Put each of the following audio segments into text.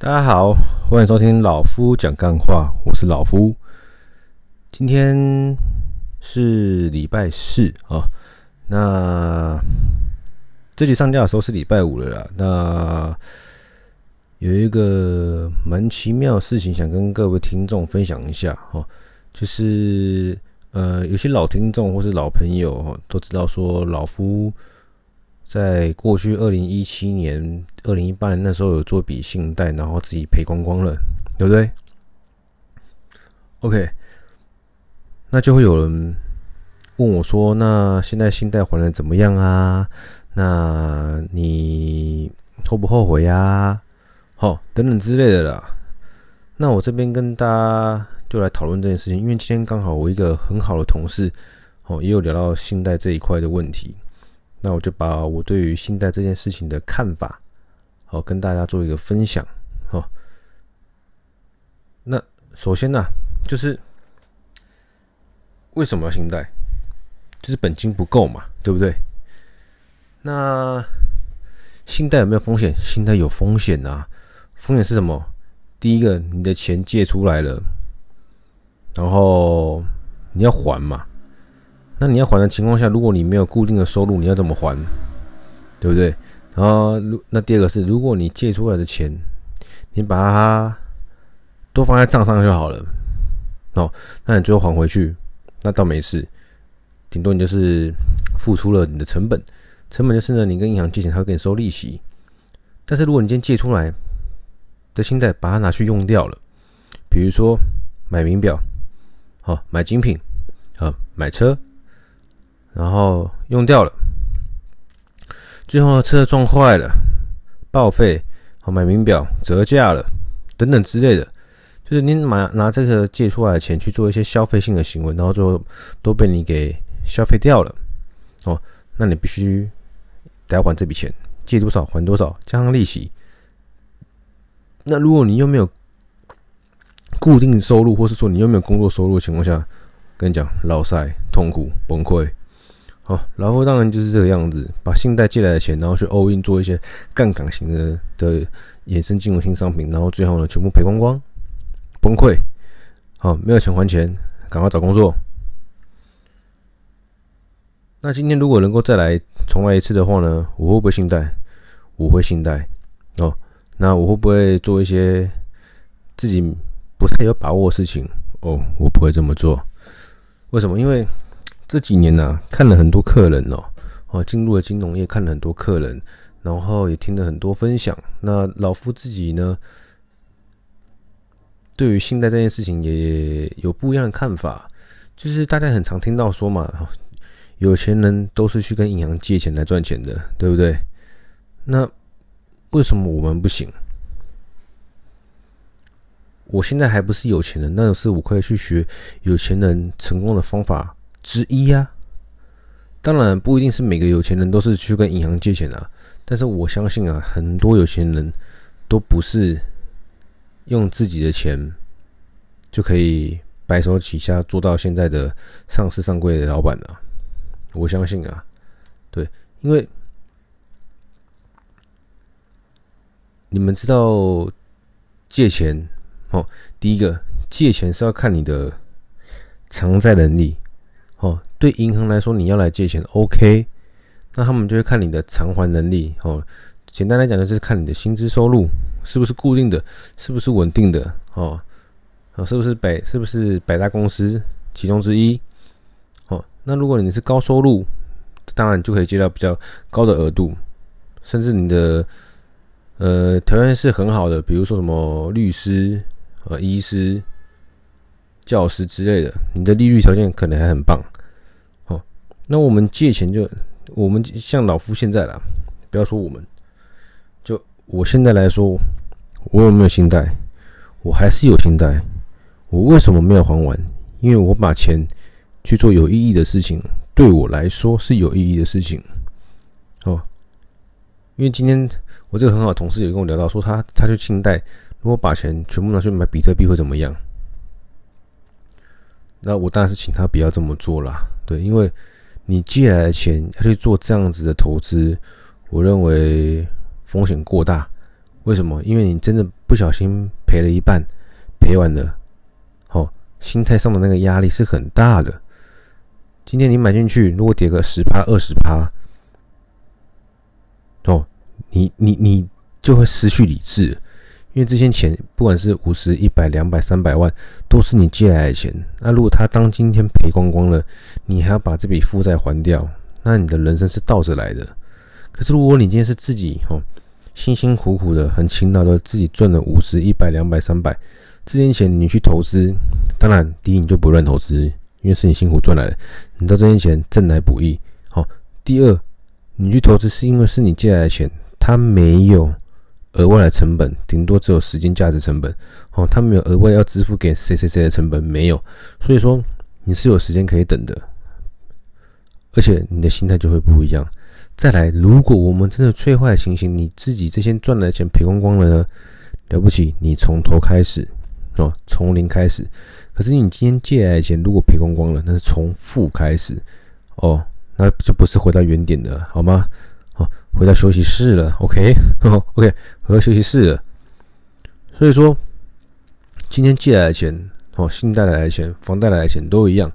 大家好，欢迎收听老夫讲干话，我是老夫。今天是礼拜四啊，那这集上架的时候是礼拜五了啦。那有一个蛮奇妙的事情，想跟各位听众分享一下哦，就是呃，有些老听众或是老朋友都知道说老夫。在过去二零一七年、二零一八年那时候有做笔信贷，然后自己赔光光了，对不对？OK，那就会有人问我说：“那现在信贷还的怎么样啊？那你后不后悔呀？好，等等之类的啦。”那我这边跟大家就来讨论这件事情，因为今天刚好我一个很好的同事哦，也有聊到信贷这一块的问题。那我就把我对于信贷这件事情的看法，好跟大家做一个分享。好，那首先呢，就是为什么要信贷？就是本金不够嘛，对不对？那信贷有没有风险？信贷有风险啊。风险是什么？第一个，你的钱借出来了，然后你要还嘛。那你要还的情况下，如果你没有固定的收入，你要怎么还？对不对？然后，如那第二个是，如果你借出来的钱，你把它都放在账上就好了，哦，那你最后还回去，那倒没事，顶多你就是付出了你的成本，成本就是呢，你跟银行借钱，他会给你收利息。但是如果你今天借出来的信贷，把它拿去用掉了，比如说买名表，好，买精品，啊，买车。然后用掉了，最后车撞坏了，报废，好买名表折价了，等等之类的，就是你买拿这个借出来的钱去做一些消费性的行为，然后最后都被你给消费掉了，哦，那你必须得要还这笔钱，借多少还多少，加上利息。那如果你又没有固定收入，或是说你又没有工作收入的情况下，跟你讲，老塞痛苦崩溃。好，然后当然就是这个样子，把信贷借来的钱，然后去 all in 做一些杠杆型的的衍生金融性商品，然后最后呢，全部赔光光，崩溃。好，没有钱还钱，赶快找工作。那今天如果能够再来重来一次的话呢，我会不会信贷？我会信贷。哦，那我会不会做一些自己不太有把握的事情？哦，我不会这么做。为什么？因为。这几年呢、看了很多客人哦，哦，进入了金融业，看了很多客人，然后也听了很多分享。那老夫自己呢，对于信贷这件事情也有不一样的看法。就是大家很常听到说嘛，有钱人都是去跟银行借钱来赚钱的，对不对？那为什么我们不行？我现在还不是有钱人，那是我可以去学有钱人成功的方法。之一呀、啊，当然不一定是每个有钱人都是去跟银行借钱啊，但是我相信啊，很多有钱人都不是用自己的钱就可以白手起家做到现在的上市上柜的老板的、啊。我相信啊，对，因为你们知道借钱哦，第一个借钱是要看你的偿债能力。对银行来说，你要来借钱，OK，那他们就会看你的偿还能力。哦，简单来讲，就是看你的薪资收入是不是固定的，是不是稳定的。哦，哦，是不是百，是不是百大公司其中之一？哦，那如果你是高收入，当然就可以借到比较高的额度，甚至你的呃条件是很好的，比如说什么律师、呃医师。教师之类的，你的利率条件可能还很棒，那我们借钱就，我们像老夫现在啦，不要说我们，就我现在来说，我有没有信贷？我还是有信贷。我为什么没有还完？因为我把钱去做有意义的事情，对我来说是有意义的事情，哦，因为今天我这个很好的同事也跟我聊到，说他他去信贷，如果把钱全部拿去买比特币会怎么样？那我当然是请他不要这么做啦，对，因为你借来的钱要去做这样子的投资，我认为风险过大。为什么？因为你真的不小心赔了一半，赔完了，哦，心态上的那个压力是很大的。今天你买进去，如果跌个十趴、二十趴，哦，你你你就会失去理智，因为这些钱不管是五十、一百、两百、三百万，都是你借来的钱。那如果他当今天赔光光了，你还要把这笔负债还掉，那你的人生是倒着来的。可是如果你今天是自己哦，辛辛苦苦的、很勤劳的自己赚了五十、一百、两百、三百，这些钱你去投资，当然第一你就不乱投资。因为是你辛苦赚来的，你知道这些钱挣来不易。好，第二，你去投资是因为是你借来的钱，他没有额外的成本，顶多只有时间价值成本。哦，他没有额外要支付给谁谁谁的成本，没有。所以说你是有时间可以等的，而且你的心态就会不一样。再来，如果我们真的最坏的情形，你自己这些赚来的钱赔光光了呢？了不起，你从头开始哦，从零开始。可是你今天借来的钱如果赔光光了，那是从负开始哦，那就不是回到原点的，好吗？回到休息室了，OK，OK，回到休息室了。所以说，今天借来的钱，哦，信贷来的钱，房贷来的钱都一样。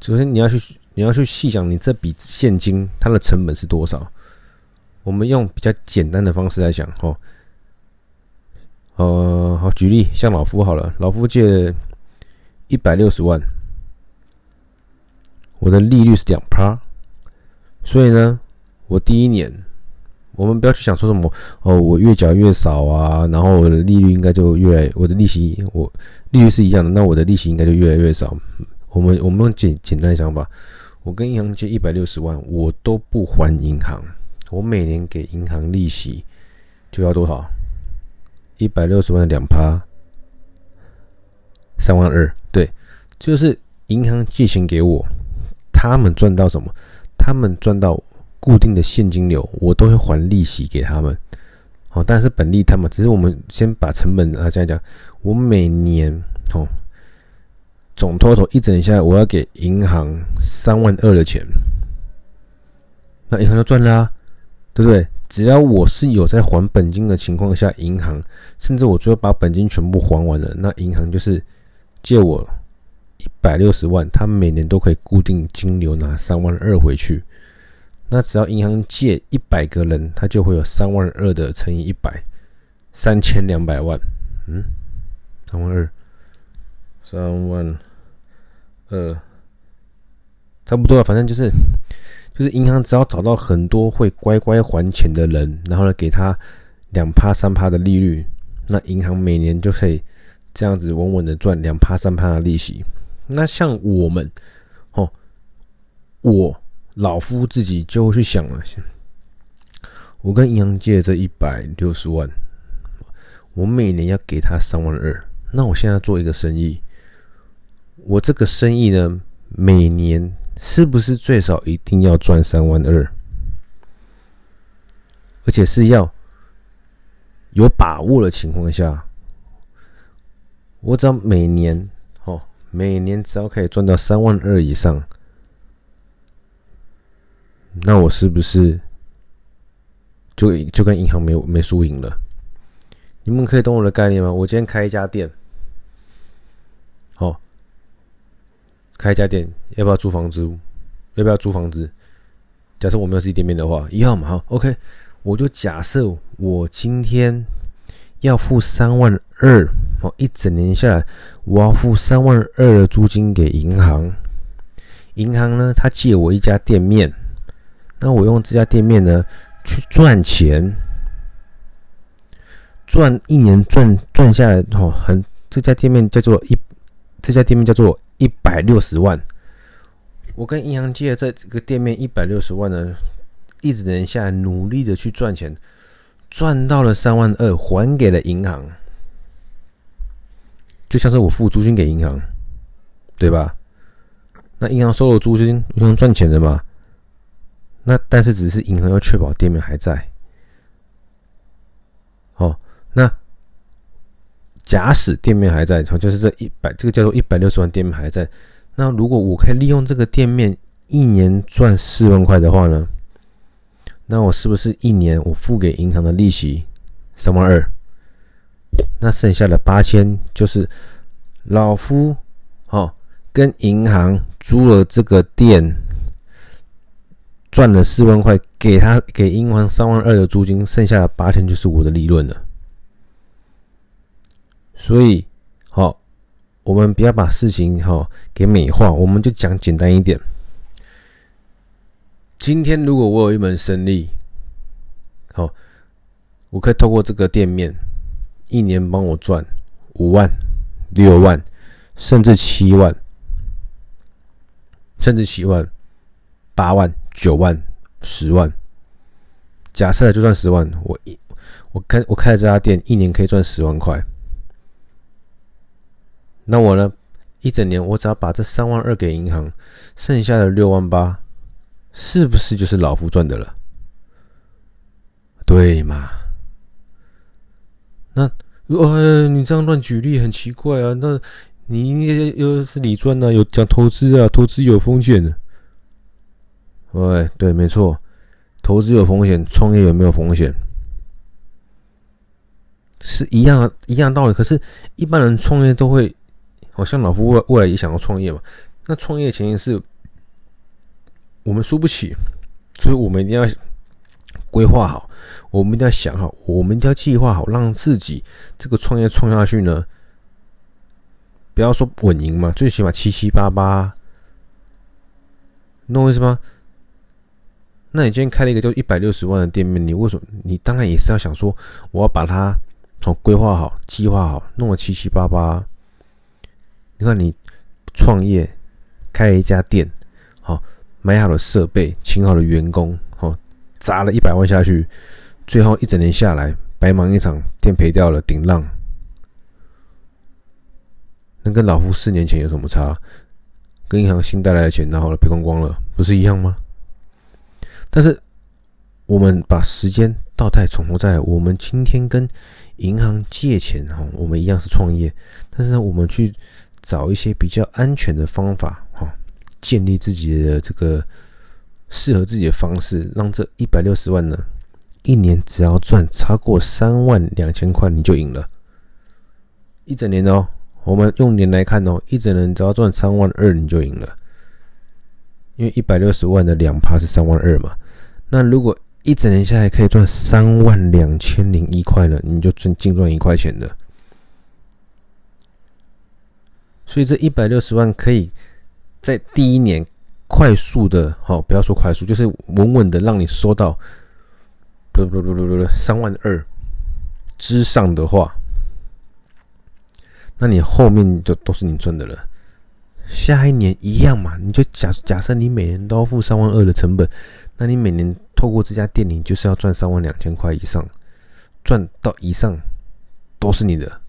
首先你要去，你要去细想，你这笔现金它的成本是多少？我们用比较简单的方式来讲，哦，呃，好，举例，像老夫好了，老夫借。一百六十万，我的利率是两趴，所以呢，我第一年，我们不要去想说什么哦，我越缴越少啊，然后我的利率应该就越来，我的利息我利率是一样的，那我的利息应该就越来越少。我们我们用简简单想法，我跟银行借一百六十万，我都不还银行，我每年给银行利息就要多少？一百六十万的两趴，三万二。对，就是银行借钱给我，他们赚到什么？他们赚到固定的现金流，我都会还利息给他们。好，但是本利他们，只是我们先把成本啊这样讲，我每年哦，总 total 一整下来，我要给银行三万二的钱，那银行就赚了啊，对不对？只要我是有在还本金的情况下，银行甚至我最后把本金全部还完了，那银行就是。借我一百六十万，他每年都可以固定金流拿三万二回去。那只要银行借一百个人，他就会有三万二的乘以一百，三千两百万。嗯，三万二，三万二，差不多了。反正就是，就是银行只要找到很多会乖乖还钱的人，然后呢给他两趴三趴的利率，那银行每年就可以。这样子稳稳的赚两趴三趴的利息，那像我们，哦，我老夫自己就会去想了，我跟银行借这一百六十万，我每年要给他三万二，那我现在做一个生意，我这个生意呢，每年是不是最少一定要赚三万二？而且是要有把握的情况下。我只要每年，哦，每年只要可以赚到三万二以上，那我是不是就就跟银行没没输赢了？你们可以懂我的概念吗？我今天开一家店，好，开一家店，要不要租房子？要不要租房子？假设我没有自己店面的话，一样嘛，好，OK，我就假设我今天。要付三万二哦，一整年下来，我要付三万二的租金给银行。银行呢，他借我一家店面，那我用这家店面呢去赚钱，赚一年赚赚下来哦，很这家店面叫做一，这家店面叫做一百六十万。我跟银行借的这个店面一百六十万呢，一整年下来努力的去赚钱。赚到了三万二，还给了银行，就像是我付租金给银行，对吧？那银行收了租金，银行赚钱的嘛。那但是只是银行要确保店面还在。哦，那假使店面还在，就是这一百，这个叫做一百六十万店面还在。那如果我可以利用这个店面一年赚四万块的话呢？那我是不是一年我付给银行的利息三万二，那剩下的八千就是老夫哦跟银行租了这个店，赚了四万块，给他给银行三万二的租金，剩下的八千就是我的利润了。所以，好、我们不要把事情哈、给美化，我们就讲简单一点。今天如果我有一门生意，好、我可以透过这个店面，一年帮我赚五万、六万，甚至七万，甚至七万、八万、九万、十万。假设就赚十万，我一我开我开了这家店，一年可以赚十万块。那我呢，一整年我只要把这三万二给银行，剩下的六万八。是不是就是老夫赚的了？对嘛？那呃，你这样乱举例很奇怪啊。那你又是理赚呢？有讲投资啊，投资有风险的。喂，对，没错，投资有风险，创业有没有风险？是一样一样道理。可是，一般人创业都会，好像老夫未未来也想要创业嘛。那创业前提是。我们输不起，所以我们一定要规划好，我们一定要想好，我们一定要计划好，让自己这个创业创下去呢，不要说稳赢嘛，最起码七七八八，懂我意思吗？那你今天开了一个就一百六十万的店面，你为什么？你当然也是要想说，我要把它好规划好、计划好，弄得七七八八。你看你创业开了一家店，好。买好了设备，请好了员工，哦，砸了一百万下去，最后一整年下来白忙一场，店赔掉了，顶浪。那跟老夫四年前有什么差？跟银行新带来的钱拿好了赔光光了，不是一样吗？但是我们把时间倒带，从头再来。我们今天跟银行借钱，哈，我们一样是创业，但是呢，我们去找一些比较安全的方法，哈。建立自己的这个适合自己的方式，让这一百六十万呢，一年只要赚超过三万两千块，你就赢了。一整年哦，我们用年来看哦，一整年只要赚三万二，你就赢了。因为一百六十万的两趴是三万二嘛，那如果一整年下来可以赚三万两千零一块呢，你就赚净赚一块钱的。所以这一百六十万可以。在第一年快速的，好，不要说快速，就是稳稳的让你收到，不不不不不三万二之上的话，那你后面就都是你赚的了。下一年一样嘛，你就假假设你每年都要付三万二的成本，那你每年透过这家店，你就是要赚三万两千块以上，赚到以上都是你的。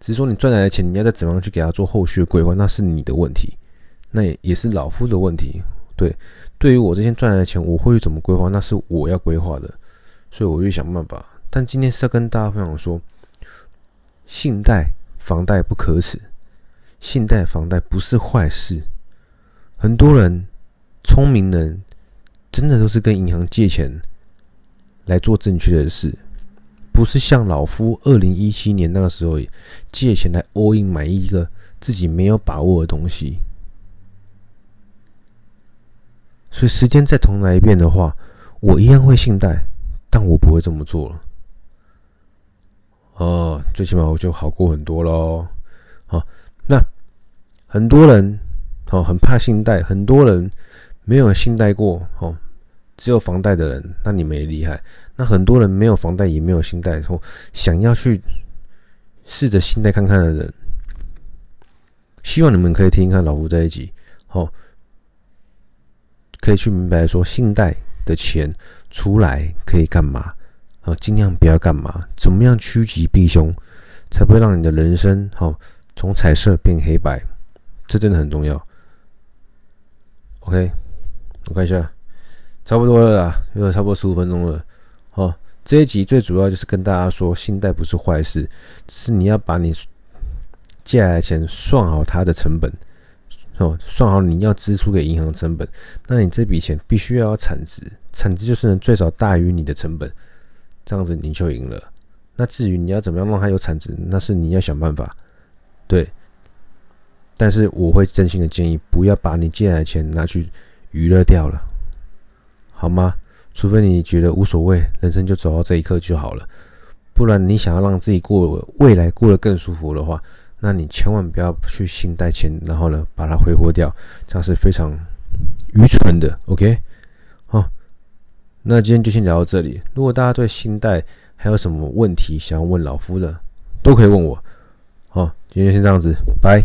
只是说你赚来的钱，你要再怎么样去给他做后续的规划，那是你的问题。那也也是老夫的问题，对，对于我这些赚来的钱，我会怎么规划？那是我要规划的，所以我就想办法。但今天是要跟大家分享说，信贷、房贷不可耻，信贷、房贷不是坏事。很多人聪明人真的都是跟银行借钱来做正确的事，不是像老夫二零一七年那个时候借钱来 all in 买一个自己没有把握的东西。所以时间再重来一遍的话，我一样会信贷，但我不会这么做了。哦，最起码我就好过很多喽。好，那很多人哦很怕信贷，很多人没有信贷过哦，只有房贷的人，那你们也厉害。那很多人没有房贷也没有信贷，说想要去试着信贷看看的人，希望你们可以听一看老夫在一起。哦。可以去明白说，信贷的钱出来可以干嘛？哦，尽量不要干嘛？怎么样趋吉避凶，才不会让你的人生哦从彩色变黑白？这真的很重要。OK，我看一下，差不多了啦，又差不多十五分钟了。好，这一集最主要就是跟大家说，信贷不是坏事，是你要把你借来的钱算好它的成本。哦，算好你要支出给银行成本，那你这笔钱必须要有产值，产值就是能最少大于你的成本，这样子你就赢了。那至于你要怎么样让它有产值，那是你要想办法。对，但是我会真心的建议，不要把你借来的钱拿去娱乐掉了，好吗？除非你觉得无所谓，人生就走到这一刻就好了。不然你想要让自己过未来过得更舒服的话，那你千万不要去信贷钱，然后呢把它挥霍掉，这样是非常愚蠢的。OK，好，那今天就先聊到这里。如果大家对信贷还有什么问题想要问老夫的，都可以问我。好，今天先这样子，拜。